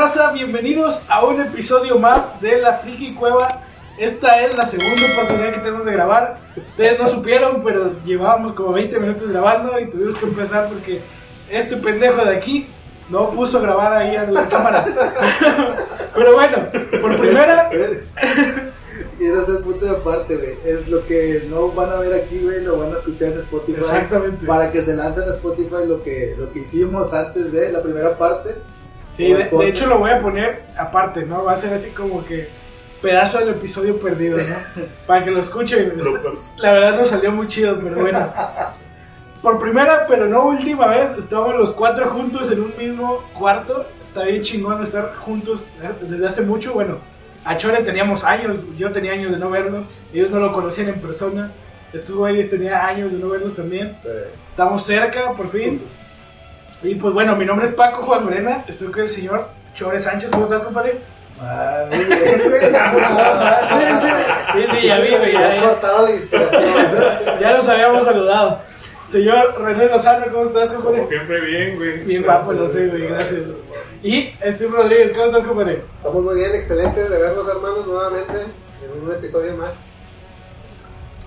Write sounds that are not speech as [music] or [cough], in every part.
raza? Bienvenidos a un episodio más de La Friki Cueva. Esta es la segunda oportunidad que tenemos de grabar. Ustedes no supieron, pero llevábamos como 20 minutos grabando y tuvimos que empezar porque este pendejo de aquí no puso grabar ahí a la cámara. [laughs] pero bueno, por primera, [laughs] es el punto de aparte, güey. Es lo que no van a ver aquí, güey, lo van a escuchar en Spotify. Exactamente. Para que se lancen a Spotify lo que, lo que hicimos antes de la primera parte. Sí, de, de hecho lo voy a poner aparte, ¿no? Va a ser así como que pedazo del episodio perdido, ¿no? [laughs] Para que lo escuchen. La verdad nos salió muy chido, pero bueno. [laughs] Por primera, pero no última vez, estamos los cuatro juntos en un mismo cuarto. Está bien chingón estar juntos eh, desde hace mucho. Bueno, a Chore teníamos años, yo tenía años de no verlo. Ellos no lo conocían en persona. Estos güeyes tenían años de no verlos también. Estamos cerca, por fin. Y pues bueno, mi nombre es Paco Juan Morena. Estoy con el señor Chore Sánchez. ¿Cómo estás, compadre? Ah, muy bien, güey. [laughs] Sí, sí, ya vi, güey. Ya, cortado ya nos habíamos saludado. Señor René Lozano, ¿cómo estás, compadre? Como siempre, bien, güey. Bien guapo, lo sé, güey, gracias. Y Steve Rodríguez, ¿cómo estás, compadre? Estamos muy bien, excelentes de verlos hermanos nuevamente en un episodio más.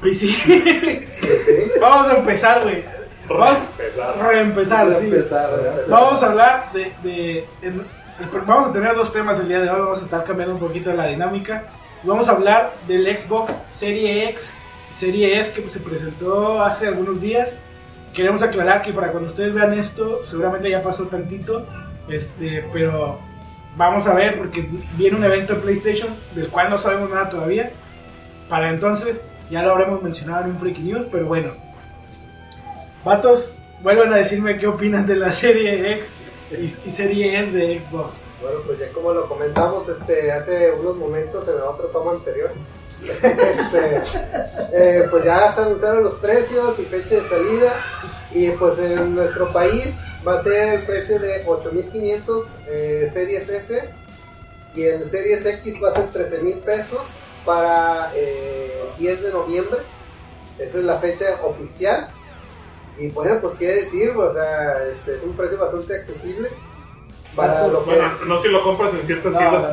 Y sí, Sí. [laughs] vamos a empezar, güey. Vamos a reempezar, sí. Vamos a hablar de... de en- vamos a tener dos temas el día de hoy, vamos a estar cambiando un poquito la dinámica. Vamos a hablar del Xbox Serie X, Serie S que se presentó hace algunos días. Queremos aclarar que para cuando ustedes vean esto, seguramente ya pasó tantito, este, pero vamos a ver porque viene un evento de PlayStation del cual no sabemos nada todavía. Para entonces ya lo habremos mencionado en un Freaky News, pero bueno. Vatos, vuelvan a decirme qué opinan de la serie X y, serie S de Xbox. Bueno, pues ya como lo comentamos este, hace unos momentos en la otra toma anterior, [laughs] este, eh, pues ya se anunciaron los precios y fecha de salida y pues en nuestro país va a ser el precio de 8.500 eh, Series S y el Series X va a ser 13.000 pesos para eh, 10 de noviembre. Esa es la fecha oficial. Y bueno, pues qué decir, o sea, este, es un precio bastante accesible para lo que Bueno, es. no si lo compras en ciertas No, tiendas no. Ah,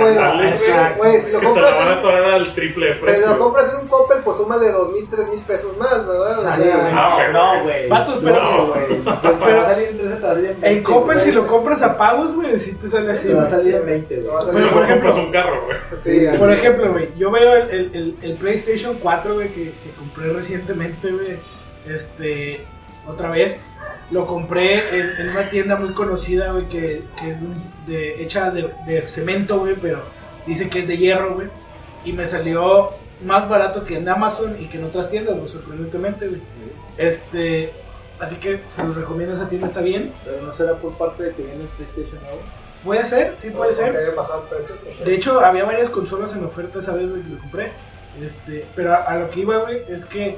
bueno, departamentales, exacto. güey, si lo que te la compras van a en- atorar al triple de Si precio. lo compras en un Coppel, pues súmale 2.000, 3.000 pesos más, ¿verdad? O Sí, sea, güey. Ah. No, güey. Vatos, [laughs] pero- No, güey. Si te va a salir en 13, te va a salir en 20. En Coppel, si lo compras a pagos, güey, si te sale así. Te va a salir en 20, Te va a güey. Pero, por ejemplo- compras un carro, güey. sí. Por ejemplo, güey, yo veo el, el- el- el PlayStation 4, güey, que, que compré recientemente, güey, este, otra vez. Lo compré en, en una tienda muy conocida, güey, que, que es de, hecha de, de cemento, güey, pero dice que es de hierro, güey. Y me salió más barato que en Amazon y que en otras tiendas, güey, sorprendentemente, güey. Este, así que se los recomiendo, esa tienda está bien. Pero no será por parte de que viene el PlayStation nuevo. Puede ser, sí puede ser. Pues, De hecho, había varias consolas en oferta esa vez, güey, que lo compré. Este, pero a, a lo que iba, güey, es que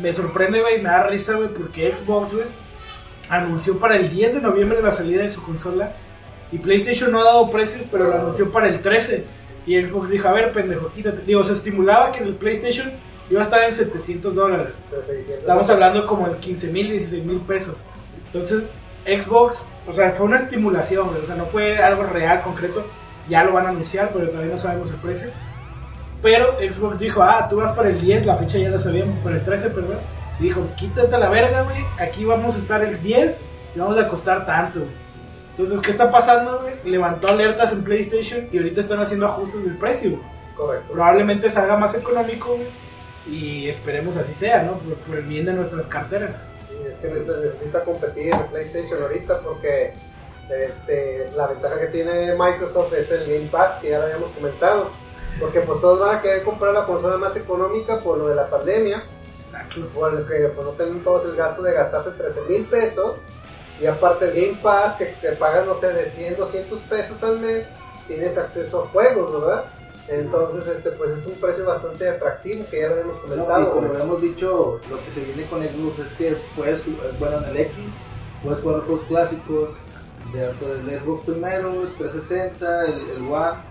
me sorprende, güey, me da risa, güey, porque Xbox, güey, anunció para el 10 de noviembre la salida de su consola. Y PlayStation no ha dado precios, pero lo anunció para el 13. Y Xbox dijo, a ver, pendejo, quítate. Digo, se estimulaba que el PlayStation iba a estar en 700 dólares. de 600. Estamos hablando como de 15 mil, 16 mil pesos. Entonces, Xbox, o sea, fue una estimulación, güey, o sea, no fue algo real, concreto. Ya lo van a anunciar, pero todavía no sabemos el precio. Pero Xbox dijo, ah, tú vas para el 10, la fecha ya la sabíamos, para el 13, perdón. Y dijo, quítate la verga, güey, aquí vamos a estar el 10 y vamos a costar tanto. Entonces, ¿qué está pasando, güey? Levantó alertas en PlayStation y ahorita están haciendo ajustes del precio, Correcto. probablemente salga más económico güey, y esperemos así sea, ¿no? Por, por el bien de nuestras carteras. Sí, es que ne- necesita competir en PlayStation ahorita porque este, la ventaja que tiene Microsoft es el Game Pass, que ya lo habíamos comentado. Porque pues todos van a querer comprar la consola más económica por lo de la pandemia, Exacto. por el que pues, no tienen todos el gasto de gastarse 13 mil pesos. Y aparte el Game Pass, que te pagas, no sé, de 100, 200 pesos al mes, tienes acceso a juegos, ¿verdad? Entonces, este, pues es un precio bastante atractivo, que ya lo hemos No, comentado. y como ¿verdad? hemos dicho, lo que se viene con Xbox es que puedes, bueno, en el X, puedes jugar juegos clásicos, de, el Xbox primero, el 360, el, el One,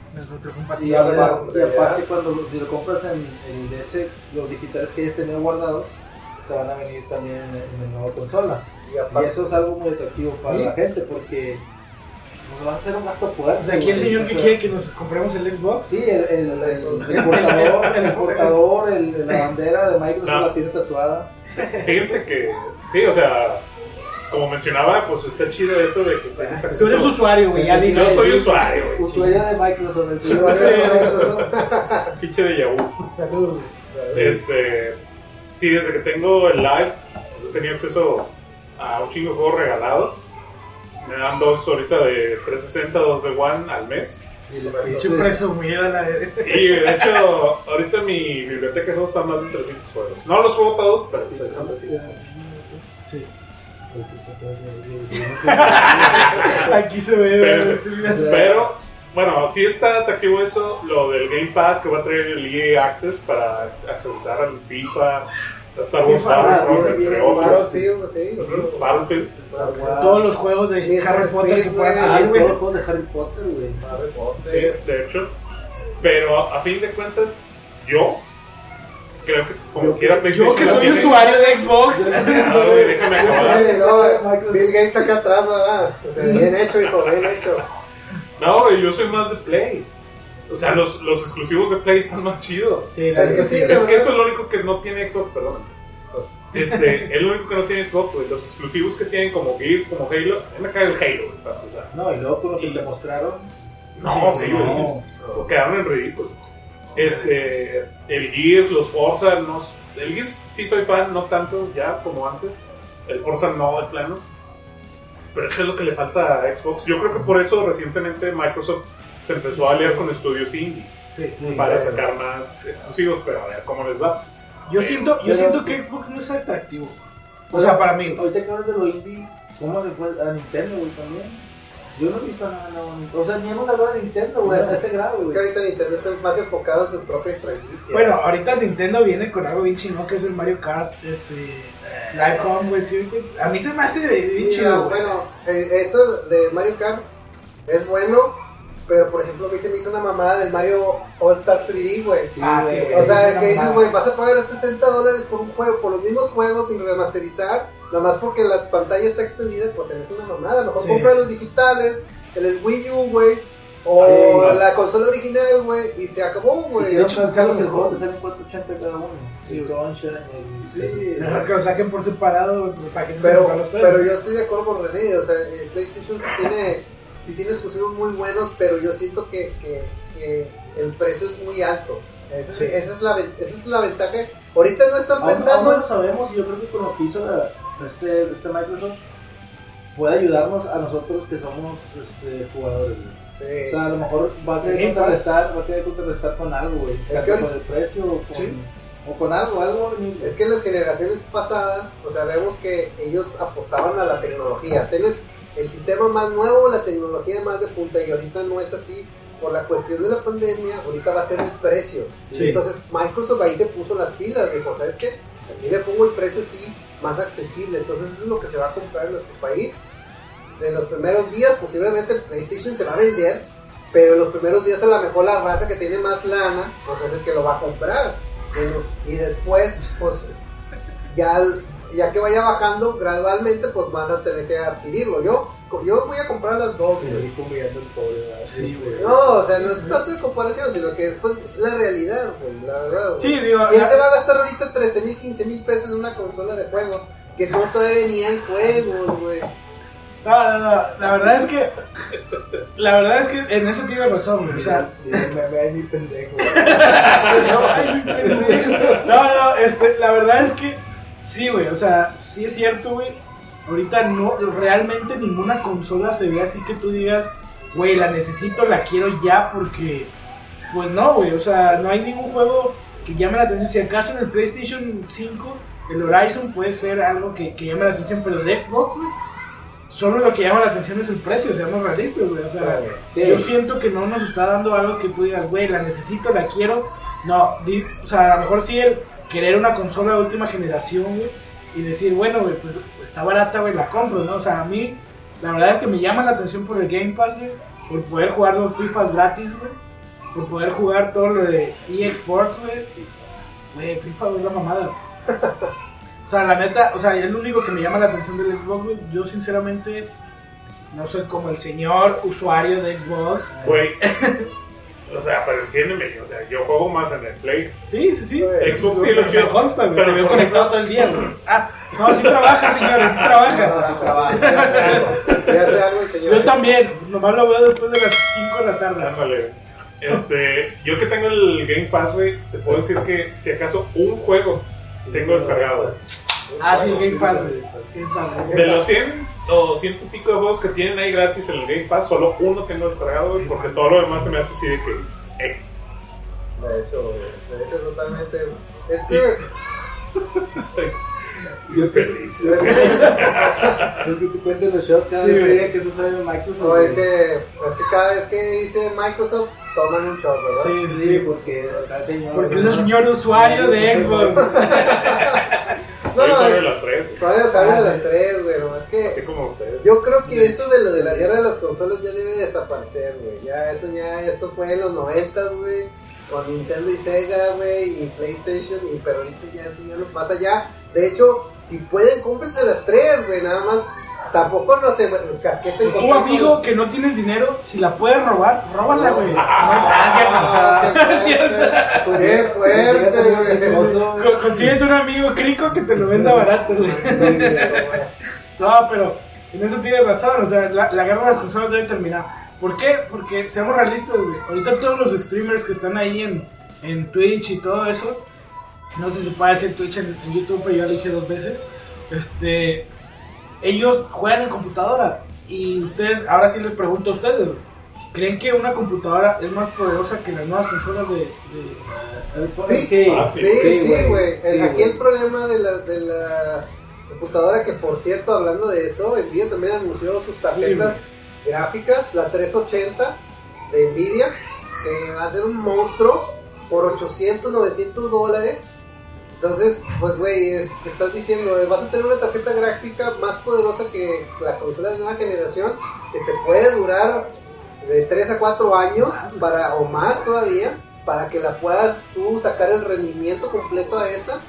y, ahora- aparte, cuando lo, si lo compras en el DS, los digitales que hayas tenido guardados, te van a venir también en, en la nueva consola. Y Y aparte, eso es algo muy atractivo para Sí. la gente porque Nos va a hacer un gasto fuerte. O sea, aquí el señor que quiere que nos compremos el Xbox. Sí, el, el, el, el [laughs] portador, el portador, el- [laughs] la bandera de Microsoft No. la tiene tatuada. Fíjense que, sí, o sea, como mencionaba, pues está chido eso de que tienes Tú acceso. eres usuario, güey, ya Yo soy usuario, güey. Usuario de Microsoft, el señor Sí. de. [laughs] Pinche de Yahoo. Saludos. Este, sí, desde que tengo el live, he tenido acceso a un chingo de juegos regalados. Me dan dos ahorita de 360, dos de One al mes. Pinche presumido la Y de hecho, ahorita mi biblioteca de juegos está más de 300 juegos. No los juego todos, pero pues están 300. Sí. Aquí se ve. Pero- Pero, bueno, sí está atractivo eso, lo del Game Pass que va a traer el EA Access para accesar al FIFA, a Star Wars. Battlefield, sí. Battlefield. Todos los juegos de Harry Potter que puedan güey. Salir, todos los juegos de Harry Potter, güey. Harry Potter. Sí, de hecho. Pero a fin de cuentas, yo creo que como quiera Yo PlayStation que la soy tiene- usuario de Xbox. [laughs] Güey, déjame acabar. No, Bill Gates acá atrás, ¿verdad? O sea, bien hecho, hijo, bien hecho. No, güey, yo soy más de Play. O sea, los, los exclusivos de Play están más chidos. Sí, la Es que sí, Es que eso es lo único que no tiene Xbox, perdón. Este, [laughs] es lo único que no tiene Xbox, güey. Los exclusivos que tienen como Gears, como Halo. A mí me cae el Halo, güey, para empezar. No, y luego con lo que te mostraron. No, Sí, sí, no. güey. Quedaron en ridículo. Este, el Gears, los Forza, no, el Gears sí soy fan, no tanto ya como antes. El Forza no, de plano. Pero es que es lo que le falta a Xbox. Yo creo que por eso recientemente Microsoft se empezó a aliar con estudios indie Sí. para sacar más exclusivos, pero a ver cómo les va. Yo siento, yo siento que Xbox no es atractivo. O sea, para mí. Ahorita que hablas de lo indie, ¿cómo le fue a Nintendo, güey, también? Yo no he visto nada nuevo. O sea, ni hemos hablado de Nintendo, güey, a ese grado, güey. ahorita Nintendo está más enfocado en su propia franquicia. Bueno, ahorita Nintendo viene con algo bien chingón que es el Mario Kart, este, Live Home, güey, sí, güey. A mí se me hace bien Mira, chido, güey. bueno, eh, eso de Mario Kart es bueno, pero por ejemplo a mí se me hizo una mamada del Mario All Star 3D, güey. Sí, Ah, sí, güey. O sea, que dices, güey, vas a pagar 60 dólares por un juego, por los mismos juegos sin remasterizar, nada más porque la pantalla está extendida, pues hace una mamada. Mejor Sí, compra sí, los sí. digitales, el, el Wii U, güey, o Sí. la consola original, güey, y se acabó, güey. Hicieron hecho, sale el juego, mejor. te salen 480 cada uno. Sí, el güey. Sunshine, el... Sí. Mejor que lo saquen por separado, güey, para que no se Pero, los tres. pero yo estoy de acuerdo con René, o sea, el PlayStation sí tiene, sí tiene exclusivos muy buenos, pero yo siento que, que, que el precio es muy alto. Esa, es- Sí. esa es la, esa es la ventaja. Ahorita no están Aún, aún pensando no lo sabemos y yo creo que con lo que hizo la- este, este Microsoft puede ayudarnos a nosotros que somos este, jugadores. güey. Sí. O sea, a lo mejor va a querer contrarrestar, va a querer contrarrestar con algo, güey. Es que- con el precio o con, Sí. o con algo, algo. Es que en las generaciones pasadas, o sea, vemos que ellos apostaban a la tecnología. Tienes el sistema más nuevo, la tecnología más de punta, y ahorita no es así. Por la cuestión de la pandemia, ahorita va a ser el precio. Sí. Entonces, Microsoft ahí se puso las pilas, dijo, ¿sabes qué? Aquí le pongo el precio así, más accesible. Entonces, eso es lo que se va a comprar en nuestro país. En los primeros días, posiblemente PlayStation se va a vender, pero en los primeros días a lo mejor la raza que tiene más lana, pues es el que lo va a comprar. Y después, pues ya, ya que vaya bajando gradualmente, pues van a tener que adquirirlo. Yo, yo voy a comprar las dos, güey. Sí, güey. No, o sea, no es tanto de comparación, sino que pues, es la realidad, güey, la verdad. güey. Sí, digo, ¿Quién la- se va a gastar ahorita 13 mil, 15 mil pesos en una consola de juegos? Que no todavía hay juegos, güey. No, no, no, la verdad es que, la verdad es que en eso tienes razón, güey, o sea, me ve mi pendejo. [laughs] no, no, este, la verdad es que sí, güey, o sea, sí es cierto, güey. Ahorita no, realmente ninguna consola se ve así que tú digas, güey, la necesito, la quiero ya, porque, pues no, güey, o sea, no hay ningún juego que llame la atención. Si acaso en el PlayStation 5, el Horizon puede ser algo que, que llame la atención, pero de Xbox, güey, solo lo que llama la atención es el precio, seamos realistas, güey, o sea. Sí. Yo siento que no nos está dando algo que tú digas, güey, la necesito, la quiero. No, di- o sea, a lo mejor sí el querer una consola de última generación, güey, y decir, bueno, güey, pues está barata, güey, la compro, ¿no? O sea, a mí, la verdad es que me llama la atención por el Game Pass, güey, por poder jugar los FIFAs gratis, güey, por poder jugar todo lo de EA Sports, güey. Güey, FIFA es la mamada. [laughs] O sea, la neta, o sea, es lo único que me llama la atención del Xbox, güey. Yo, sinceramente, no soy como el señor usuario de Xbox. Güey. [laughs] O sea, pero entiéndeme, o sea, yo juego más en el Play. Sí, sí, sí. Xbox sí Me, lo me consta, güey. Pero Te veo conectado ejemplo- todo el día, güey. [laughs] Ah, no, sí trabaja, señores, sí trabaja. Ya hace algo el señor. Yo también, nomás lo veo después de las 5 de la tarde. Ándale. Este, yo que tengo el Game Pass, güey, te puedo decir que si acaso un juego tengo descargado. Ah, sí, Game Pass. De los 100 o 100 y pico de juegos que tienen ahí gratis en el Game Pass, solo uno tengo descargado, güey, porque todo lo demás se me hace así de que. eh, De hecho, de hecho, totalmente. Es que. [laughs] Yo feliz. [laughs] Es que tú cuentes los shots cada Sí, vez que eso sabe Microsoft. No, es que, es que cada vez que dice Microsoft, toman un shot, ¿verdad? Sí, sí, Sí, sí. porque señor. Porque es el señor usuario de Xbox. [laughs] 3, sí. las tres, güey. nomás que así como ustedes. yo creo que eso de lo de la guerra de las consolas ya debe desaparecer, güey. Ya, eso ya, eso fue en los noventas, güey. Con Nintendo y Sega, güey, y PlayStation, y pero ahorita ya eso ya no pasa ya. De hecho, si pueden, cómprense las tres, güey, nada más. Tampoco no se casqueten Tu amigo que no tienes dinero, si la puedes robar, róbala, güey. Ah, Ah, qué cierto. fuerte, qué fuerte, güey. Con- Consíguete un amigo crico que te lo venda barato, güey. No, pero en eso tienes razón, o sea, la, la guerra de las consolas debe terminar. ¿Por qué? Porque seamos realistas, güey. Ahorita todos los streamers que están ahí en, en Twitch y todo eso, no sé si se puede hacer Twitch en, en YouTube, pero yo lo dije dos veces. Este, ellos juegan en computadora y ustedes, ahora sí les pregunto a ustedes, ¿creen que una computadora es más poderosa que las nuevas consolas de, de- Sí, sí, Ah, Sí, sí. güey. Aquí el problema de la, de la computadora, que por cierto, hablando de eso, Nvidia también anunció sus tarjetas gráficas, la 380 de Nvidia, que va a ser un monstruo por 800, 900 dólares. Entonces, pues, güey, es- te estás diciendo, eh, vas a tener una tarjeta gráfica más poderosa que la consola de nueva generación, que te puede durar de 3 a 4 años para, o más todavía, para que la puedas tú sacar el rendimiento completo a esa.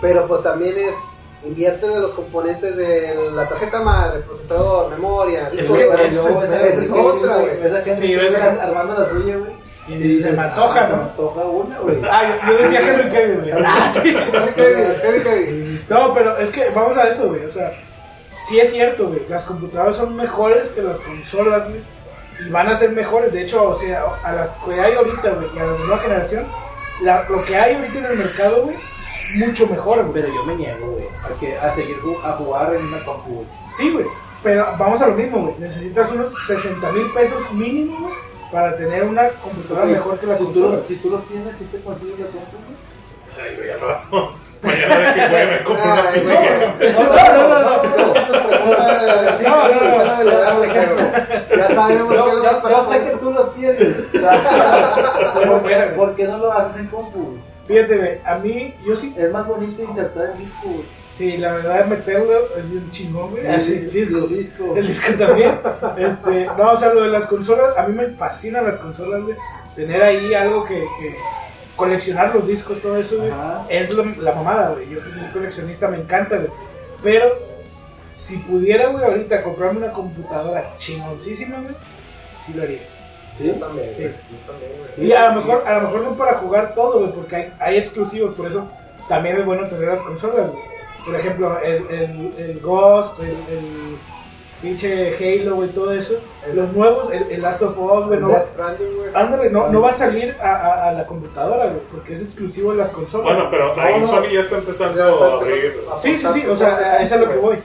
Pero pues también es, inviértele los componentes de la tarjeta madre, procesador, memoria, Es disco que duro. es- esa es otra, güey. Esa Sí, que esa- está armando la suya, güey. Y Y se me antoja, ah, Se me ¿no? antoja una, güey. Ah, yo, yo decía Henry Cavill, güey. Ah, sí. Henry Cavill, Henry Cavill. No, pero es que vamos a eso, güey. O sea, sí es cierto, güey. Las computadoras son mejores que las consolas, güey. Y van a ser mejores. De hecho, o sea, a las que hay ahorita, güey, y a la nueva generación, la- lo que hay ahorita en el mercado, güey, es mucho mejor, güey. Pero yo me niego, güey, a, que- a seguir a jugar en una compu, güey. Sí, güey. Pero vamos a lo mismo, güey. Necesitas unos 60 mil pesos mínimo, güey, para tener una computadora mejor que la si tú, consola. lo- si tú los tienes, si te consigues la compu, güey. Ay, güey, al rato. Mañana de que güey, me compro una PC no. No, no, no, no, Ya sabemos qué es Yo, lo que yo, pasa yo sé que tú los tienes. ¿Por, qué, no lo haces en compu? Fíjate, a mí, yo sí, Es más bonito insertar el disco. Sí, la verdad, meterlo es bien chingón, güey. El disco. El disco. El disco también. Este, no, o sea, lo de las consolas, a mí me fascinan las consolas, güey. Tener ahí algo que, que coleccionar los discos, todo eso, güey. Es lo- la mamada, güey. Yo que soy coleccionista me encanta, güey. Pero si pudiera, güey, ahorita comprarme una computadora chingoncísima, güey, sí lo haría. Yo también, Sí. güey, yo también, güey. Y a lo mejor, a lo mejor no para jugar todo, güey, porque hay, hay exclusivos, por eso también es bueno tener las consolas, güey. Por ejemplo, el, el, el Ghost, el, el pinche Halo, güey, todo eso. Los nuevos, el, el Last of Us, güey, no, güey. ándale, no, no va a salir a, a, a la computadora, güey, porque es exclusivo de las consolas. Bueno, pero ahí no. Sony ya está empezando Ya está a abrir. a- Sí, sí, sí, o sea, a eso es a lo que voy.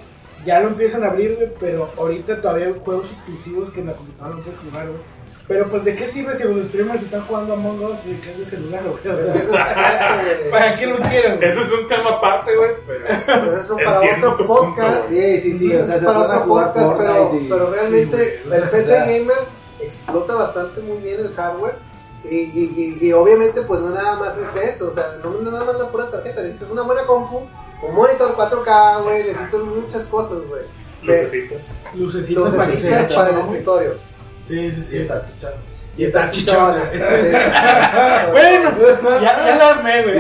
Ya lo empiezan a abrir, güey, pero ahorita todavía hay juegos exclusivos que en la computadora no puedes jugar, güey. Pero pues, ¿de qué sirve si los streamers están jugando Among Us, güey, que es de celular, güey? O sea, [laughs] ¿para qué lo quieren, güey? Ese es un tema aparte, güey. Pero Pero eso para otro tu punto, podcast. Sí, sí, sí. O Eso sea, es se para otro podcast, pero, y- pero realmente Sí, el PC. Gamer explota bastante muy bien el hardware. Y, y, y, y obviamente pues no nada más es eso, o sea, no, no nada más la pura tarjeta, necesitas una buena compu, un monitor 4K, güey, necesitas muchas cosas, güey. lucecitas. Lucecitos para que se Lucecitas para el escritorio. Sí, sí, Sí, sí. está chichando. Y está chichona. [laughs] Sí. bueno, ya, ya la armé, güey.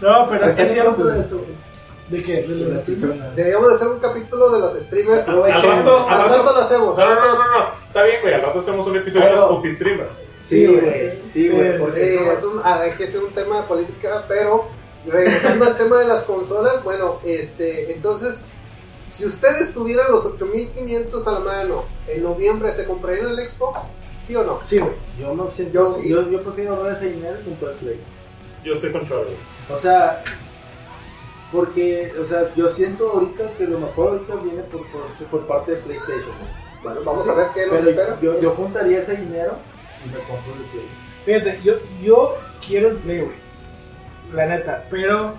No, pero ¿Estás es cierto. de eso? ¿De qué? ¿De los Las streamers? Deberíamos de hacer un capítulo de los streamers. Al rato, al rato, lo hacemos. No, no, no, no, está bien, güey. Al rato hacemos un episodio de los puti streamers. Sí, güey. Sí, güey. porque es un, ah, hay que hacer un tema de política, pero regresando al tema de las consolas, bueno, este, entonces, si ustedes tuvieran los 8500 a la mano en noviembre, ¿se comprarían el Xbox? ¿Sí o no? Sí, güey. Yo me siento. Yo sí. Yo, yo prefiero ahorrar ese dinero y comprar Play. Yo estoy con Chavo. O sea, porque, o sea, yo siento ahorita que lo mejor ahorita viene por, por, por parte de PlayStation. ¿no? Bueno, vamos Sí, a ver qué nos Pero espera. yo, yo juntaría ese dinero y me compro el Play. Fíjate, yo, yo quiero el Play, güey. La neta, pero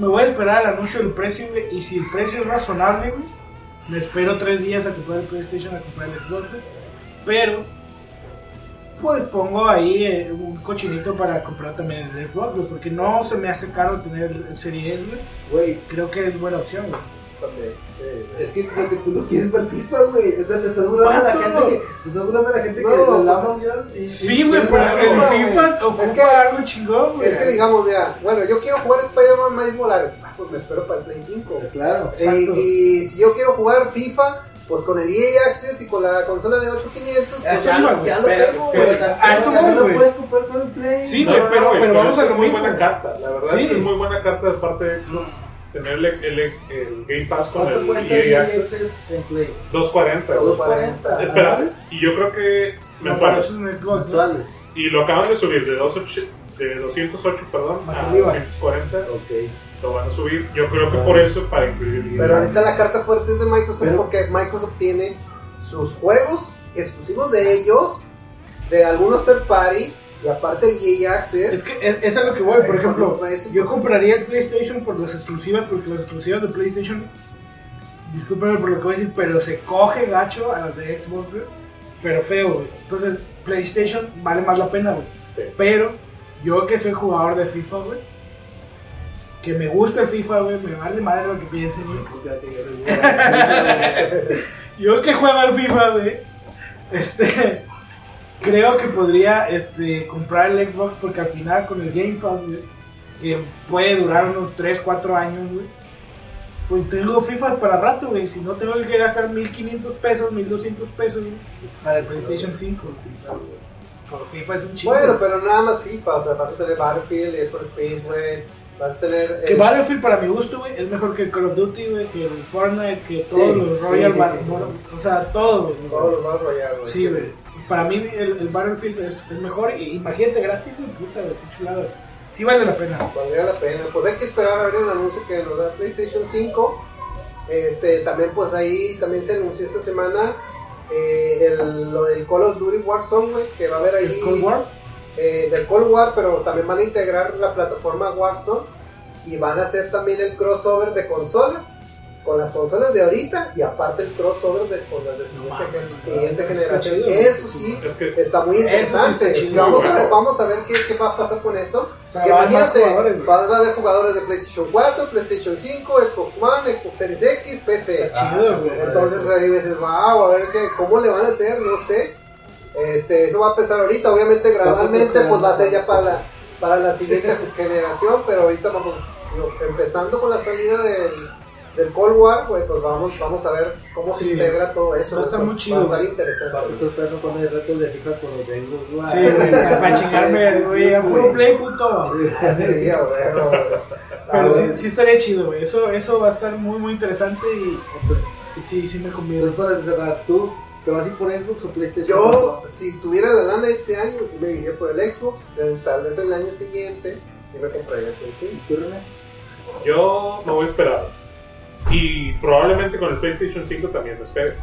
me voy a esperar al anuncio del precio, güey. Y si el precio es razonable, güey, me espero tres días a comprar el PlayStation, a comprar el Xbox, güey. Pero, pues pongo ahí eh, un cochinito para comprar también el Xbox, güey. Porque no se me hace caro tener el Series güey. Güey, Creo que es buena opción, güey. También, sí, es que porque tú lo quieres para el FIFA, güey. O sea, te estás burlando a la gente que. Te estás burlando a la gente que No, ya. y- Sí, güey, pero el. FIFA ocupa Es que- algo chingón, güey. Es que digamos, mira, bueno, yo quiero jugar Spider-Man Miles Morales, ah, pues me espero para el Play 5. Claro. Exacto. Y, y si yo quiero jugar FIFA, pues con el EA Access y con la consola de 8500, pues ya, lo- güey, ya lo Pero- tengo, güey. Ah, eso voy, lo puedes comprar con el Play. Sí, No, güey, no, pero- pero vamos es a lo muy buena carta. La verdad Sí. es que es muy buena carta de parte de Xbox. Tener el, el, el Game Pass con ¿Cuánto el EA Access. Access en Play? 240. güey. 240. Espera, y yo creo que No, me para eso es un Xbox, ¿no? Actuales. Y lo acaban de subir de, 28 de 208 perdón, Más a. 240. Ok. Lo van a subir. Yo creo que por eso, para incluir el Pero ahorita la carta fuerte es de Microsoft Pero- porque Microsoft tiene sus juegos exclusivos de ellos, de algunos third party, y aparte EA Access. Es que es, es a lo que voy, por ejemplo, yo compraría el PlayStation por las exclusivas, porque las exclusivas de PlayStation, discúlpenme por lo que voy a decir, pero se coge gacho a las de Xbox, güey, pero feo, güey. Entonces, PlayStation vale más la pena, güey. Sí. Pero yo que soy jugador de FIFA, güey, que me gusta el FIFA, güey, me vale madre lo que piensen, güey. [laughs] [laughs] Yo que juego al FIFA, güey, este, creo que podría este, comprar el Xbox porque al final con el Game Pass, güey, que puede durar unos 3, 4 años, güey, pues tengo FIFA para rato, güey. Si no tengo que gastar 1500 pesos, 1200 pesos güey, para el PlayStation 5. güey. Por FIFA es un chingo. Bueno, pero nada más FIFA, o sea, vas a tener Battlefield, Need for Speed, güey, vas a tener... Que eh, Battlefield para mi gusto, güey, es mejor que Call of Duty, güey, que el Fortnite, que todos Sí, los Royal sí, O sea, todo, güey. todos los Royale, güey. Sí, güey. Para mí el, el Battlefield es, es mejor. Y imagínate gratis, puta, güey, qué chulada. Sí vale la pena. Valdría la pena. Pues hay que esperar a ver el anuncio que nos da PlayStation 5. Este, también pues ahí también se anunció esta semana eh, el- lo del Call of Duty Warzone, güey, que va a haber ahí El Cold War. eh, del Cold War, pero también van a integrar la plataforma Warzone y van a hacer también el crossover de consolas con las consolas de ahorita y aparte el crossover de con las de siguiente, generación. chido. Eso sí, Es que está muy Eso sí interesante. está vamos, a ver, vamos a ver qué, qué va a pasar con esto. O sea, Que imagínate, va va a haber jugadores de PlayStation 4, PlayStation 5, Xbox One, Xbox Series X, PC. Está chido, güey. Entonces ahí dices, wow, a ver qué, cómo le van a hacer, no sé. Este, eso va a empezar ahorita, obviamente gradualmente pues va a ser ya para la, para la siguiente [laughs] generación, pero ahorita vamos digo, empezando con la salida del, del Cold War, pues, pues vamos, vamos a ver cómo se Sí. integra todo eso. Va a estar pues, muy chido, Va a estar güey. interesante. Estoy esperando con el reto de FIFA con los de Xbox One. Sí, güey, [laughs] para chingarme, güey, a puro play, puto. Sí. [laughs] Sí, a güey. Pero sí, Ah, sí estaría chido, güey. Eso, eso va a estar muy, muy interesante y, y sí, sí me conviene. Entonces, para cerrar, ¿tú te vas a ir por Xbox o PlayStation? Yo, si tuviera la lana este año, sí me iría por el Xbox. Tal vez el año siguiente, sí me compraría el Play 5. ¿Tú, René? yo me voy a esperar. Y probablemente con el PlayStation 5 también me espere.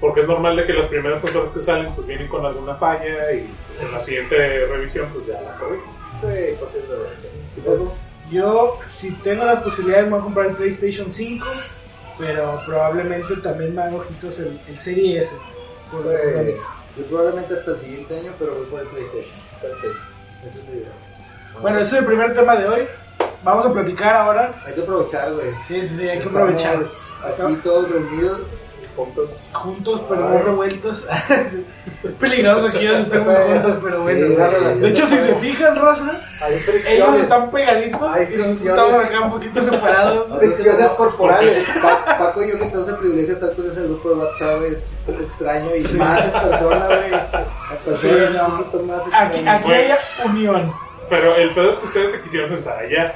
Porque es normal de que las primeras consolas que salen pues vienen con alguna falla y pues, en la siguiente revisión pues ya la corrigen. Sí, posiblemente. ¿Tú, Paco? Yo, si tengo las posibilidades, me voy a comprar el PlayStation 5, pero probablemente también me hago ojitos el, el Serie S. Por. Yo probablemente hasta el siguiente año, pero voy por el PlayStation. Perfecto. Bueno, ese es el primer tema de hoy. Vamos a platicar ahora. Hay que aprovechar, güey. Sí, sí, sí, hay que aprovechar. Estamos Aquí todos reunidos. juntos. juntos pero no revueltos. [laughs] Es peligroso que ellos estén muy juntos, pero bueno. Sí, de hecho, si se fijan, Rosa, Hay ellos están pegaditos Hay y nosotros estamos acá un poquito separados. [laughs] Fricciones corporales. Pa- Paco y yo que tenemos el privilegio de estar con ese grupo de WhatsApp es un poco extraño y Sí. más en persona, güey. En persona Sí, es no. un poquito más Aquí, aquí hay unión. Pero el pedo es que ustedes se quisieron sentar allá.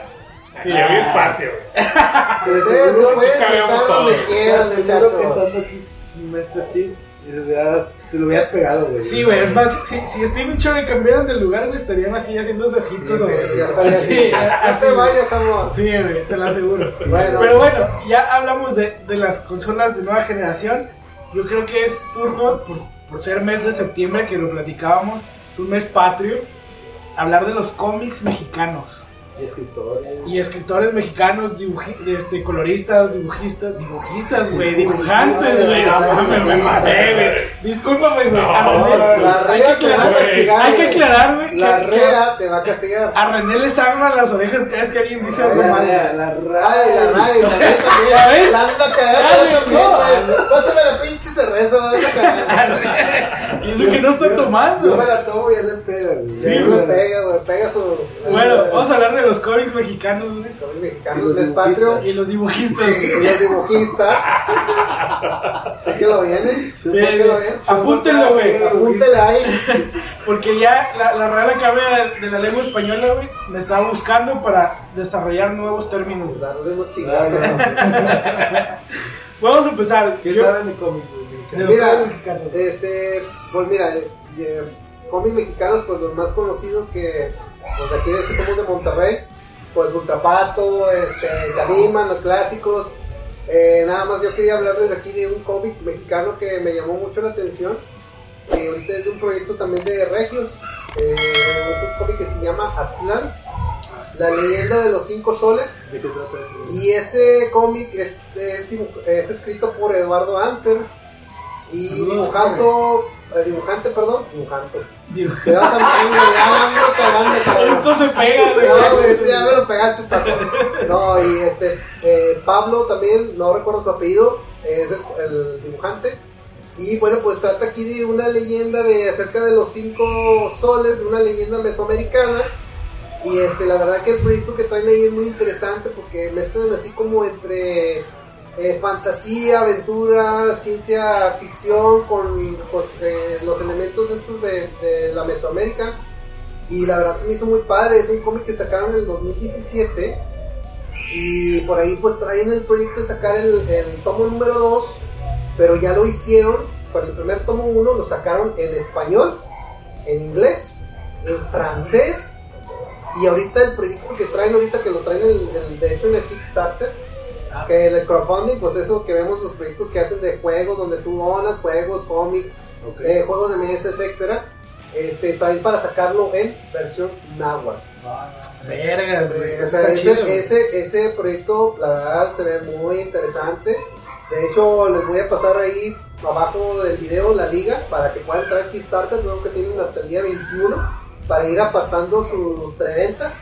Sí. Había espacio, güey. [laughs] Ustedes se pueden sentar donde que quieran, seguro que muchachos. estando aquí no está Steve te lo hubieras pegado, güey. Sí, güey, es más, si, si Steve y Chore cambiaran de lugar, güey, estarían así haciendo sus ojitos. Sí, o- sí, ya estaría Sí, así. vayas, amor. Sí, güey, te lo aseguro. [laughs] Bueno. Pero bueno, ya hablamos de, de las consolas de nueva generación. Yo creo que es turno, por, por ser mes de septiembre, que lo platicábamos, es un mes patrio, hablar de los cómics mexicanos. Y escritores. Y escritores mexicanos, dibuji- este, coloristas, dibujistas, dibujistas, güey, dibujantes, güey. No mames, me mamé, güey. Discúlpame, güey. A No, René- La hay que rea aclarar, hay que güey. aclarar, güey, La rea te va a castigar. a René le sangran las orejas cada vez que alguien dice algo La, mal. la, radio. la radio, la rea [laughs] también. La anda cagando güey. Pásame la pinche cerveza, cagando. [laughs] Y eso que no está Yo me tomando. la tomo y él le pega, güey. Sí, güey. pega, güey. Pega su. Bueno, vamos a hablar de los cómics mexicanos, güey. Los Y mexicanos, los mes patrio. Y los dibujistas, Y los dibujistas. [laughs] sé que lo vienen. Sí, que lo vienen. apúntenlo, güey. Apúntele ahí. [laughs] Porque ya la, la Real Academia de, de la Lengua Española, güey, me estaba buscando para desarrollar nuevos términos. Darle unos chingazos. Vamos a empezar. ¿Qué Yo- saben de cómics, güey? los Mira, cómics mexicanos. este, pues mira, eh, eh, cómics mexicanos, pues los más conocidos que, pues de aquí de que somos de Monterrey, pues Ultrapato, este, los clásicos. Eh, nada más yo quería hablarles aquí de un cómic mexicano que me llamó mucho la atención. que ahorita es de un proyecto también de Regios. Eh, es un cómic que se llama Aztlán, la leyenda de los cinco soles. ¿De qué trata eso? Y este cómic es, es, escrito por Eduardo Anser y Saludos, dibujando, eh, dibujante, perdón, dibujante. Te da también, ya. Esto se pega, güey. No, güey, ya me lo pegaste, taco. No, y este, eh, Pablo también, no recuerdo su apellido, es el, el dibujante. Y bueno, pues trata aquí de una leyenda de acerca de los cinco soles, de una leyenda mesoamericana. Y este, la verdad que el proyecto que traen ahí es muy interesante porque mezclan así como entre eh, fantasía, aventura, ciencia ficción con pues, eh, los elementos estos de, la Mesoamérica. Y la verdad se me hizo muy padre, es un cómic que sacaron en el 2017 y por ahí pues traen el proyecto de sacar el, tomo número 2, pero ya lo hicieron, para el primer tomo 1 lo sacaron en español, en inglés, en francés. Y ahorita el proyecto que traen ahorita que lo traen de hecho en el Kickstarter que el crowdfunding pues eso que vemos los proyectos que hacen de juegos donde tú donas juegos, cómics, eh, juegos de mesa, etcétera, este, traen para sacarlo en versión náhuatl. Vergas, güey. Eh, o sea, ese, ese, ese proyecto, la verdad, se ve muy interesante. De hecho, les voy a pasar ahí abajo del video la liga para que puedan entrar Kickstarter. Luego que tienen hasta el día 21 para ir apartando sus preventas.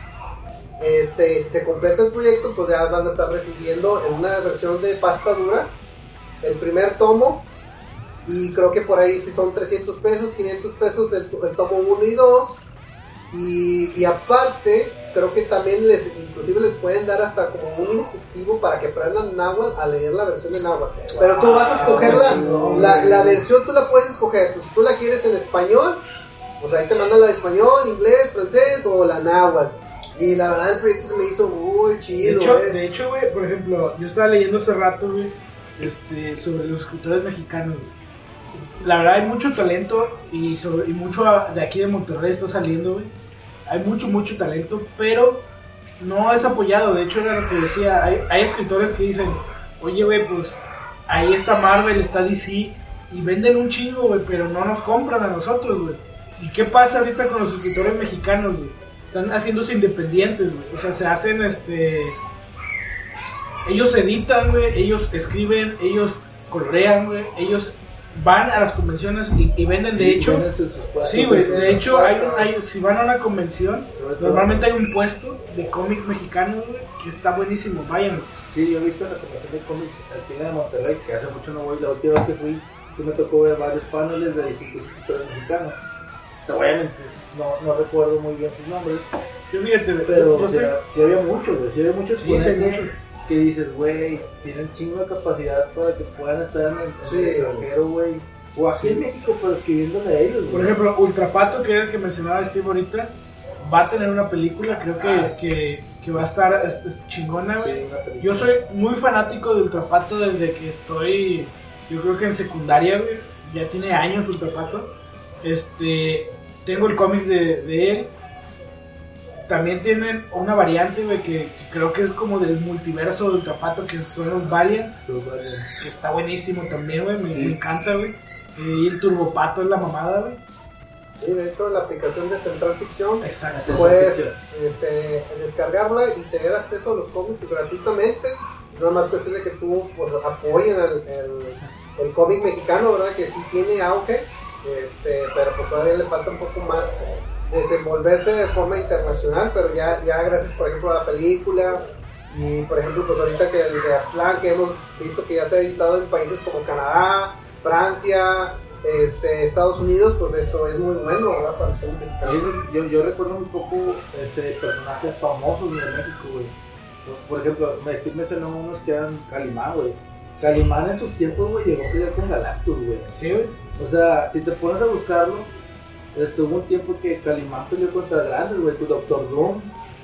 Este, si se completa el proyecto, pues ya van a estar recibiendo en una versión de pasta dura el primer tomo. Y creo que por ahí si son 300 pesos, 500 pesos el, el tomo 1 y 2. Y, y aparte, creo que también les, inclusive les pueden dar hasta como un instructivo para que aprendan náhuatl a leer la versión de náhuatl. Pero tú vas a escoger la, versión, tú la puedes escoger. Pues, si tú la quieres en español, pues ahí te mandan la de español, inglés, francés o la náhuatl. Y la verdad el proyecto se me hizo muy De chido. hecho, eh. de hecho, güey, por ejemplo, yo estaba leyendo hace rato, güey, este, sobre los escritores mexicanos, güey. La verdad hay mucho talento y, sobre, y mucho de aquí de Monterrey está saliendo, güey. Hay mucho, mucho talento, pero no es apoyado. De hecho, era lo que decía, hay, hay escritores que dicen, oye, güey, pues ahí está Marvel, está DC, y venden un chingo, güey, pero no nos compran a nosotros, güey. ¿Y qué pasa ahorita con los escritores mexicanos, güey? Están haciéndose independientes, güey. O sea, se hacen, este... Ellos editan, güey, ellos escriben, ellos colorean, güey, ellos van a las convenciones y, y venden, de Y hecho, venden sus- sus puestos sí, güey, de hecho, hay, un- hay- si van a una convención, normalmente hay un puesto de cómics mexicanos, güey, que está buenísimo, vayan. Sí, yo he visto la convención de cómics aquí en Monterrey, que hace mucho no voy, la última vez que fui, me tocó ver varios paneles de distintos escritores mexicanos. Obviamente, no, no recuerdo muy bien sus nombres, Yo fíjate, güey, pero yo o sea, sí había muchos, güey, sí había muchos Sí, sí que dices, güey, tienen chingo de capacidad para que puedan estar en el, en Sí. el extranjero, güey. O aquí en México, pero escribiéndole a ellos, güey. Por ejemplo, Ultrapato, que era el que mencionaba Steve ahorita, va a tener una película, creo que, Ah. que, que va a estar es- es chingona, güey. Yo soy muy fanático de Ultrapato desde que estoy, yo creo que en secundaria, güey. Ya tiene años Ultrapato. Este, tengo el cómic de, de él. También tienen una variante, güey, que, que creo que es como del multiverso de Ultrapato, que son los Valiants, que está buenísimo también, güey. Me, Sí. me encanta, güey. Eh, y el Turbopato es la mamada, güey. Sí, de hecho, la aplicación de Central Ficción Exacto. puedes este, descargarla y tener acceso a los cómics gratuitamente. Nada más cuestión de que tú pues, apoyen el, el, el cómic mexicano, ¿verdad? Que sí tiene auge, este, pero pues todavía le falta un poco más desenvolverse de forma internacional, pero ya, ya gracias, por ejemplo, a la película y, por ejemplo, pues ahorita que el de Aztlán, que hemos visto que ya se ha editado en países como Canadá, Francia, este, Estados Unidos, pues eso es muy bueno, ¿verdad? Para el. Sí, Yo, yo recuerdo un poco este, personajes famosos de México, güey. Por ejemplo, me Steve mencionó unos que eran Calimán, güey. Calimán en sus tiempos, güey, llegó a pelear con Galactus, güey. Sí, güey. O sea, si te pones a buscarlo, estuvo un tiempo que Calimán peleó contra grandes, güey. Tu Doctor Doom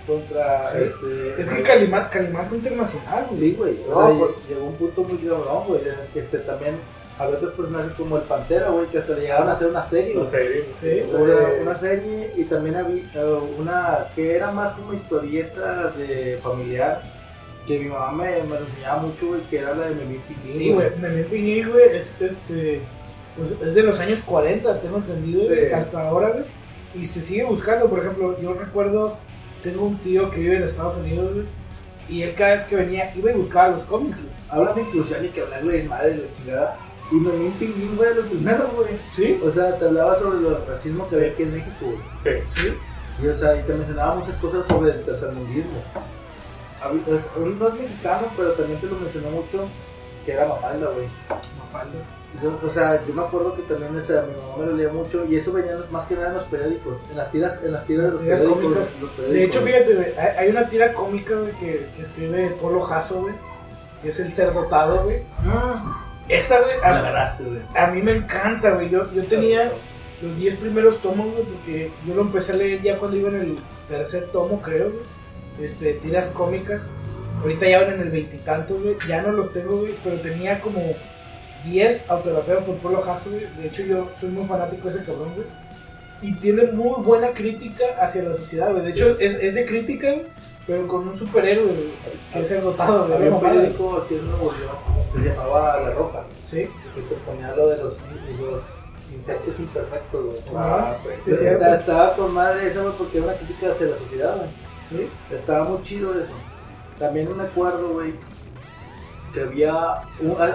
contra Sí. este. Es que Calimán, Calimán fue internacional, güey. Sí, güey. O No, sea, pues- llegó un punto muy cabrón, güey. este, también había otros personajes como el Pantera, güey, que hasta le llegaron a hacer una serie. No güey. sé, Sí. Una, una serie y también había eh, una que era más como historieta de familiar que mi mamá me, me enseñaba mucho, güey, que era la de Memín Piquín. Sí, güey, Memín Piñí, güey, es, este, pues, es de los años 40, tengo entendido, Sí. hasta ahora, güey. Y se sigue buscando, por ejemplo, yo recuerdo, tengo un tío que vive en Estados Unidos, güey, y él cada vez que venía iba y buscaba los cómics, güey. Hablan de inclusión y que hablan de madre de la chingada. Y Memín Piquín, güey, lo primero, güey. ¿Sí? O sea, te hablaba sobre el racismo que había aquí en México, güey. Sí. Sí. Y, o sea, y te mencionaba muchas cosas sobre el tercermundismo. No es mexicano, pero también te lo mencionó mucho que era Mafalda, güey. Mafalda. Yo- o sea, yo me acuerdo que también o sea, mi mamá me lo leía mucho y eso venía más que nada en los periódicos, en las tiras, en las tiras de los Tiras periódicos. De hecho, fíjate, hay, hay una tira cómica, güey, que, que escribe Polo Jasso, güey, que es el ser dotado, güey. Esa, güey, a, agarraste, güey. a mí me encanta, güey. Yo, yo tenía los 10 primeros tomos, güey, porque yo lo empecé a leer ya cuando iba en el tercer tomo, creo, güey. Este, tiras cómicas. Ahorita ya van en el veintitantos, güey. Ya no los tengo, güey, pero tenía como 10 autografiados por Polo Jasso, güey. De hecho, yo soy muy fanático de ese cabrón, güey. Y tiene muy buena crítica hacia la sociedad, güey. De hecho, es, es de crítica, pero con un superhéroe, güey, que es el dotado, güey. Había un periódico aquí en Nuevo León que se llamaba La Roca, Sí, que ponía lo de los, los insectos imperfectos, güey. Ah, sí. sí, Estaba- estaba con madre esa, güey, porque era una crítica hacia la sociedad, güey. sí. Estaba muy chido eso. También me acuerdo, güey, que había.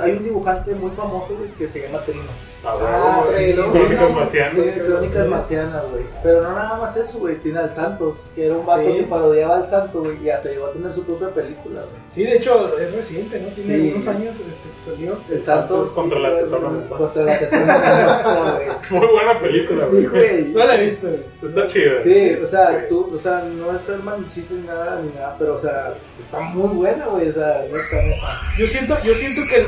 hay un dibujante muy famoso, que se llama Trino. Ah, Ah, sí, ¿no? Crónicas marcianas. Tiene sí, crónicas sí. marcianas, güey. Pero no nada más eso, güey. Tiene al Santos, que era un vato Sí. que parodiaba al Santo, güey. Y hasta llegó a tener su propia película, güey. Sí, de hecho es reciente, ¿no? Tiene Sí. algunos años este, que salió. El Santos. contra la güey, tetona. Contra la tetona [laughs] güey. Muy buena película, Sí, güey. güey. No la he visto, güey. Está chida. Sí, o sea, tú, o sea, no es ser malinchista ni nada, ni nada, pero, o sea, está muy buena, güey, o sea, neta, neta. Yo siento, yo siento que el,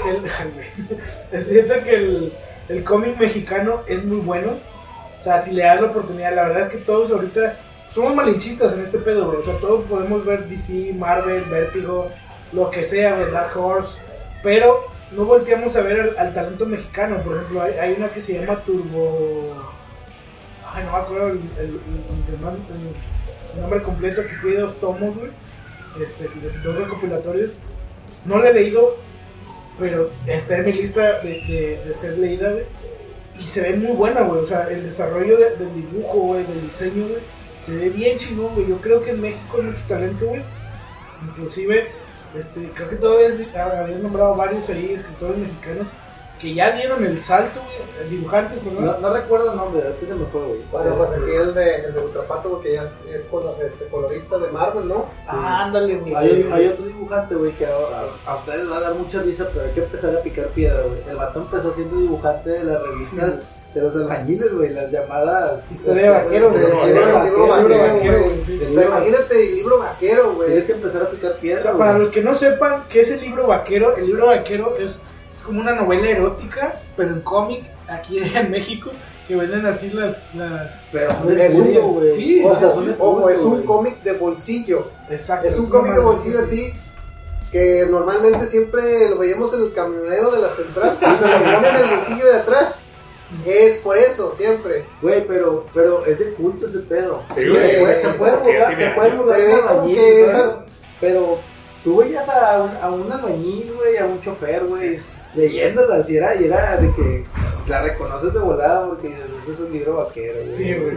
el- [laughs] siento que el, el cómic mexicano es muy bueno. O sea, si le das la oportunidad, la verdad es que todos ahorita somos malinchistas en este pedo, güey. O sea, todos podemos ver DC, Marvel, Vértigo, lo que sea, Dark Horse, pero no volteamos a ver al, al talento mexicano. Por ejemplo, hay, hay una que se llama Turbo. Ay, no me acuerdo el, el- el- el nom- el- el nombre completo que tiene dos tomos, güey. Este, dos recopilatorios. No la he leído, pero está en mi lista de, de- ser leída, güey. Y se ve muy buena, güey. O sea, el desarrollo de- del dibujo, güey, del diseño, güey. Se ve bien chingón, güey. Yo creo que en México hay mucho talento, güey. Inclusive, este, creo que todavía habían nombrado varios ahí, escritores mexicanos. Que ya dieron el salto, güey, dibujantes, perdón. No, no recuerdo el nombre, ahorita se me fue, güey. Bueno, pues aquí el de, el de Ultrapato, porque ya es, este, colorista de Marvel, ¿no? Ah, ándale, güey. Hay, sí, hay otro dibujante, güey, que a, a- a ustedes les va a dar mucha risa, pero hay que empezar a picar piedra, güey. El vato empezó siendo dibujante de las revistas de los albañiles, güey, las llamadas... Historia de vaqueros, de- güey. Libro- vaquero, vaquero, güey, O sea, imagínate el libro vaquero, güey. Tienes que empezar a picar O piedra, sea, güey. para los que no sepan qué es el libro vaquero, el libro vaquero es como una novela erótica, pero en cómic, aquí [laughs] en México, que venden así las... las Pero son Es un- sí, Ojo, O sea, son de ojo, culto, es un cómic de bolsillo. exacto. Es un cómic de bolsillo así que normalmente siempre lo veíamos en el camionero de la central y se lo pone en el bolsillo de atrás. Es por eso, siempre. Güey, pero, pero es de culto ese pedo. Sí, güey. te puedes- te puedes Porque burlar, te puedes burlar Se de ve un como albañil, esa- Pero tú veías a un, a un albañil, güey, a un chofer, güey, leyéndola, y era, y era de que la reconoces de volada porque dices, es un libro vaquero. güey. Sí, güey.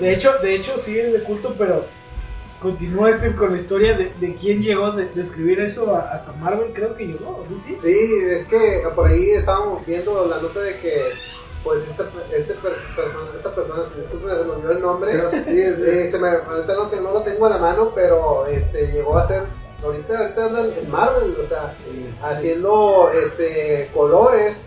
De hecho, de hecho sí es de culto, pero continúa este con la historia de, de quién llegó de, de escribir eso a- hasta Marvel, creo que llegó, ¿no? Sí, Sí, es que por ahí estábamos viendo la nota de que pues esta, este per- persona, esta persona, disculpe, se me olvidó el nombre. Pero sí, Eh, se me, no, no lo tengo a la mano, pero este llegó a ser, ahorita, ahorita anda en Marvel, o sea, haciendo este colores.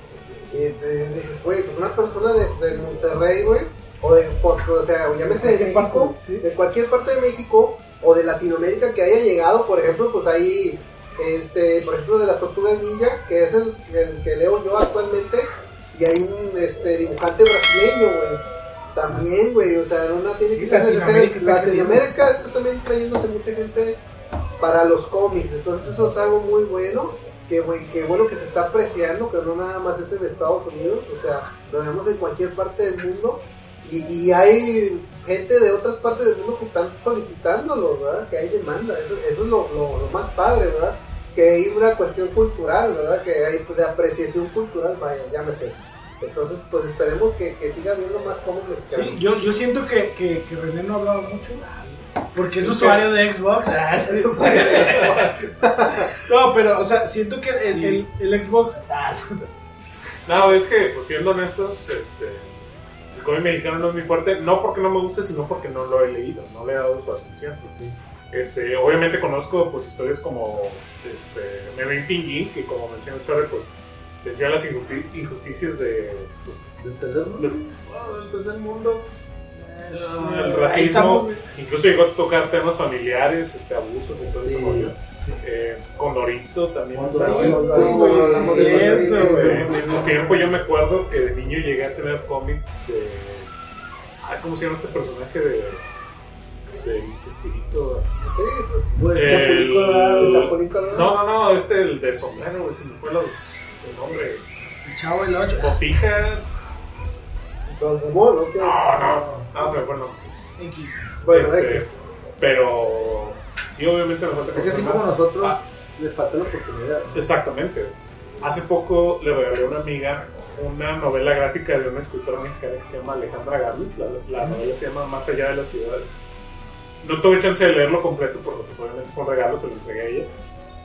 Y te dices, güey, pues una persona de, de Monterrey, güey, o de, por- o sea, llámese de parte, México, sí. de cualquier parte de México, o de Latinoamérica que haya llegado, por ejemplo, pues ahí, este, por ejemplo, de las tortugas ninja, que es el, el que leo yo actualmente, y hay un este, dibujante brasileño, güey. También, güey, o sea, no tiene que ser Latinoamérica creciendo. Latinoamérica está también trayéndose mucha gente para los cómics, entonces eso es algo muy bueno. Que, que bueno que se está apreciando, que no nada más es en Estados Unidos, o sea, lo vemos en cualquier parte del mundo. Y, y hay gente de otras partes del mundo que están solicitándolo, ¿verdad? Que hay demanda, eso, eso es lo, lo- lo más padre, ¿verdad? Que hay una cuestión cultural, ¿verdad? Que hay de apreciación cultural, vaya, llámese. Entonces, pues esperemos que, que siga habiendo más cómics mexicanos. Sí, yo, yo siento que, que, que René no ha hablado mucho. Porque es usuario de Xbox. Ah, sí. Eso fue No, pero, o sea, siento que el, el, el Xbox. ah, [laughs] No, es que, pues siendo honestos, este, el cómic mexicano no es muy fuerte, no porque no me guste, sino porque no lo he leído, no le he dado su atención. Este, obviamente conozco pues historias como este, Me ven Pinguín, que como mencioné Chorre, pues decía las injusti- injusticias de, pues, ¿del tercer mundo? del, ah, del tercer mundo, el Ahí racismo, incluso llegó a tocar temas familiares, este, abusos y todo ese Sí. rollo. Sí. Eh, Condorito también Cuando estaba. en su tiempo yo me acuerdo que de niño llegué a tener cómics de... Ay, ¿Cómo se llama este personaje de... de Espíritu? Sí, El- el. No, no, no, este el de sombrero, se me fue los, el nombre. El chavo el 8. Botija... Los de Mono, ¿no? No, no, no, se me fue el nombre. Bueno, Este, X. pero... Sí, obviamente me falta Es que así conocer como más. nosotros, Ah, les falta la oportunidad. ¿no? Exactamente. Hace poco le regalé a una amiga una novela gráfica de una escritora mexicana que se llama Alejandra Garlis. La, la novela se llama Más allá de las ciudades. No tuve chance de leerlo completo porque pues, obviamente fue un regalo, se lo entregué a ella.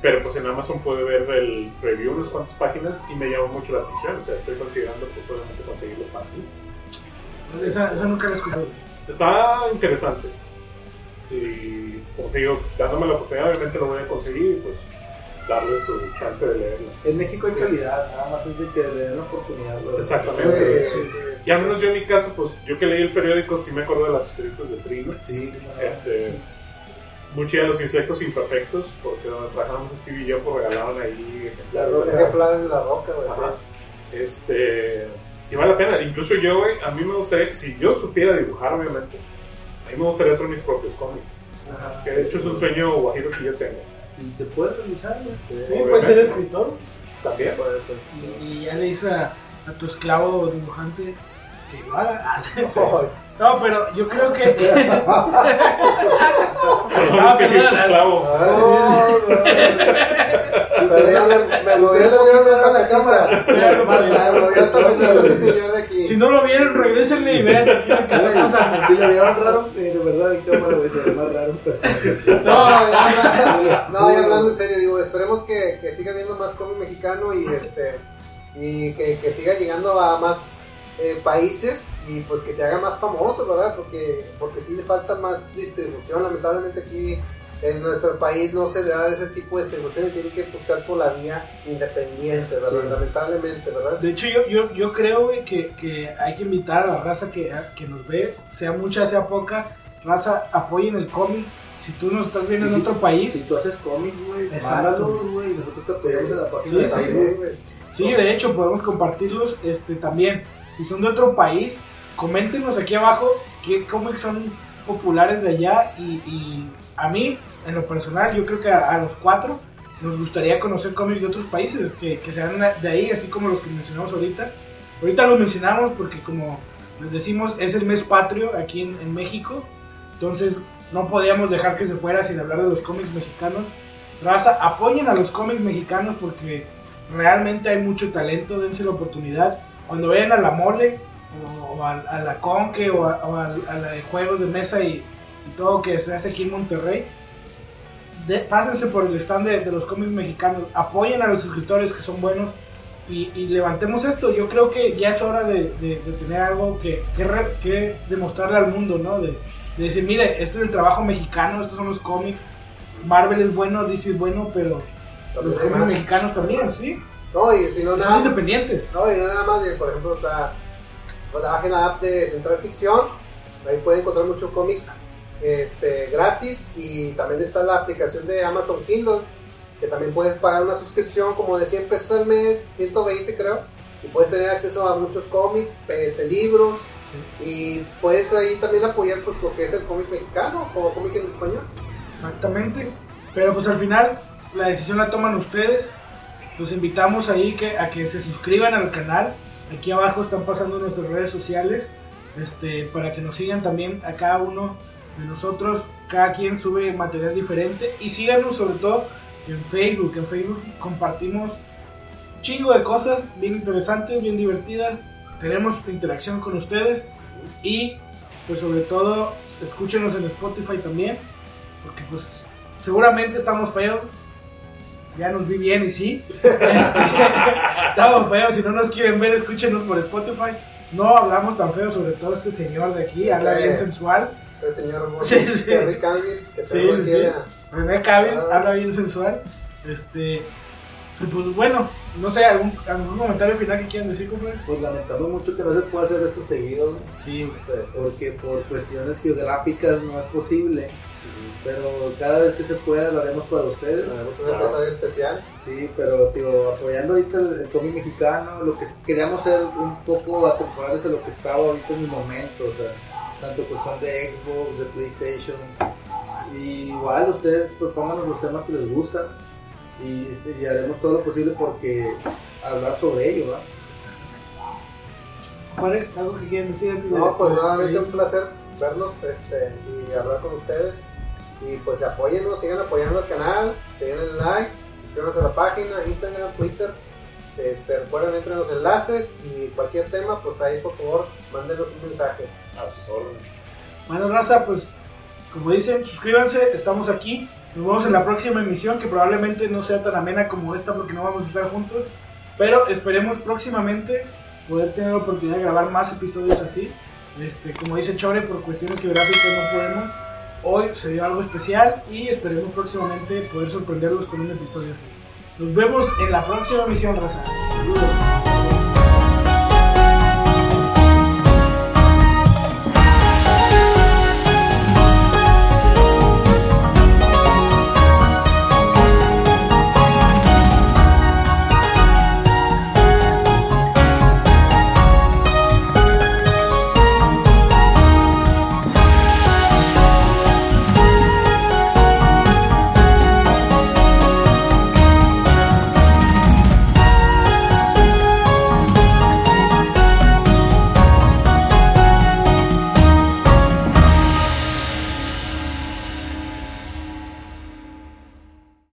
Pero pues en Amazon pude ver el review, unas cuantas páginas, y me llamó mucho la atención. O sea, estoy considerando pues obviamente conseguirlo fácil. Esa, esa nunca la escuché. Está interesante. Y como te digo, dándome la oportunidad, obviamente lo voy a conseguir y pues darle su chance de leerlo. En México hay calidad, nada más es de que le den la oportunidad. güey. Exactamente. Sí, Sí. Y al menos yo en mi caso, pues yo que leí el periódico sí me acuerdo de las historietas de Trino. Sí, Este, muy chida los insectos imperfectos, porque donde trabajamos Steve y yo, pues regalaban ahí La ejemplares roca, de- en la roca. Ajá. Este, y vale la pena. Incluso yo, güey, a mí me gustaría, si yo supiera dibujar, obviamente, a mí me gustaría hacer mis propios cómics. Ajá. Que de hecho es un sueño guajiro que yo tengo. Y te puedes realizar, güey. Sí, Obviamente. puede ser escritor. También. Puede ser. Y, y ya le dices a, a tu esclavo dibujante que lo haga. [laughs] [laughs] No, pero yo creo que. [laughs] Pero Ah, no es que perdón. me, poquito esta la cámara. Si no lo vieron, regrésenle y vean aquí lo. Si lo vieron raro, de verdad, en cámara, güey, se ve más raro. No, ya hablando, no, ya hablando en serio, digo, esperemos que, que siga viendo más cómic mexicano y este y que, que siga llegando a más eh, países y pues que se haga más famoso, ¿verdad? Porque, porque sí le falta más distribución, lamentablemente aquí en nuestro país no se le da ese tipo de distribución y tiene que buscar por la vía independiente, ¿verdad? Sí. Lamentablemente, ¿verdad? De hecho, yo, yo, yo creo, güey, que, que hay que invitar a la raza que, que nos ve, sea mucha, sea poca, raza, apoyen el cómic. Si tú nos estás viendo en Y si- otro país, Si tú haces cómics, güey, mándalos, güey, nosotros te apoyamos en la página Sí, de sí, sí. güey. sí, de hecho, podemos compartirlos este, también. Si son de otro país, coméntenos aquí abajo qué cómics son populares de allá. Y, a mí, en lo personal, yo creo que a, a los cuatro nos gustaría conocer cómics de otros países que, que sean de ahí, así como los que mencionamos ahorita. Ahorita los mencionamos porque, como les decimos, es el mes patrio aquí en México. Entonces, no podíamos dejar que se fuera sin hablar de los cómics mexicanos. Raza, apoyen a los cómics mexicanos porque realmente hay mucho talento, dense la oportunidad. Cuando vayan a la mole o, o a, a la conque o, a, o a- a la de juegos de mesa y, y todo que se hace aquí en Monterrey, de- pásense por el stand de, de los cómics mexicanos, apoyen a los escritores que son buenos y, y levantemos esto. Yo creo que ya es hora de, de- de tener algo que, que, re- que demostrarle al mundo, ¿no? De, de decir, mire, este es el trabajo mexicano, estos son los cómics. Marvel es bueno, DC es bueno, pero los cómics mexicanos también, sí. No, y si no, Son nada, independientes. no, y no nada más, por ejemplo, o sea, pues bajen la app de Central Ficción, ahí pueden encontrar muchos cómics este, gratis y también está la aplicación de Amazon Kindle, que también puedes pagar una suscripción como de 100 pesos al mes, 120 creo, y puedes tener acceso a muchos cómics, este, libros, y puedes ahí también apoyar pues, lo que es el cómic mexicano o cómic en español. Exactamente. Pero pues al final la decisión la toman ustedes. Los invitamos ahí que, a que se suscriban al canal. Aquí abajo están pasando nuestras redes sociales. Este, para que nos sigan también a cada uno de nosotros. Cada quien sube material diferente. Y síganos sobre todo en Facebook. En Facebook compartimos un chingo de cosas bien interesantes, bien divertidas. Tenemos interacción con ustedes. Y pues sobre todo escúchenos en Spotify también. Porque pues seguramente estamos feos. Ya nos vi bien y sí. [laughs] Este, estamos feos. Si no nos quieren ver, escúchenos por Spotify. No hablamos tan feo, sobre todo este señor de aquí. Habla bien sensual. El señor Sí, sí. Henry Cavill, que Sí, sí, a- René Cavill Ah. habla bien sensual. Este. Y pues bueno, no sé, algún, algún comentario final que quieran decir, compadre. Pues lamentamos mucho que no se pueda hacer esto seguido, Sí, porque por cuestiones geográficas no es posible. Pero cada vez que se pueda lo haremos para ustedes. Es un episodio especial. Sí, pero tío, apoyando ahorita el, cómic mexicano, lo que queríamos ser un poco atemporales a lo que estaba ahorita en el momento, o sea, tanto cuestión de Xbox, de PlayStation. Y igual ustedes pues pónganos los temas que les gustan y, este, y haremos todo lo posible porque hablar sobre ello, ¿verdad? compadre, algo que quieran decir antes de- No, pues nuevamente un placer verlos este, y hablar con ustedes. Y pues apóyennos, sigan apoyando al canal, denle like, suscríbanse a la página, Instagram, Twitter. Este, recuerden, entren los enlaces y cualquier tema, pues ahí por favor, mándenos un mensaje. A sus órdenes. Bueno, raza, pues como dicen, suscríbanse, estamos aquí. Nos vemos en la próxima emisión, que probablemente no sea tan amena como esta porque no vamos a estar juntos. Pero esperemos próximamente poder tener la oportunidad de grabar más episodios así. Este, como dice Chore, por cuestiones geográficas no podemos. Hoy se dio algo especial y esperemos próximamente poder sorprenderlos con un episodio así. Nos vemos en la próxima emisión, raza. Saludos.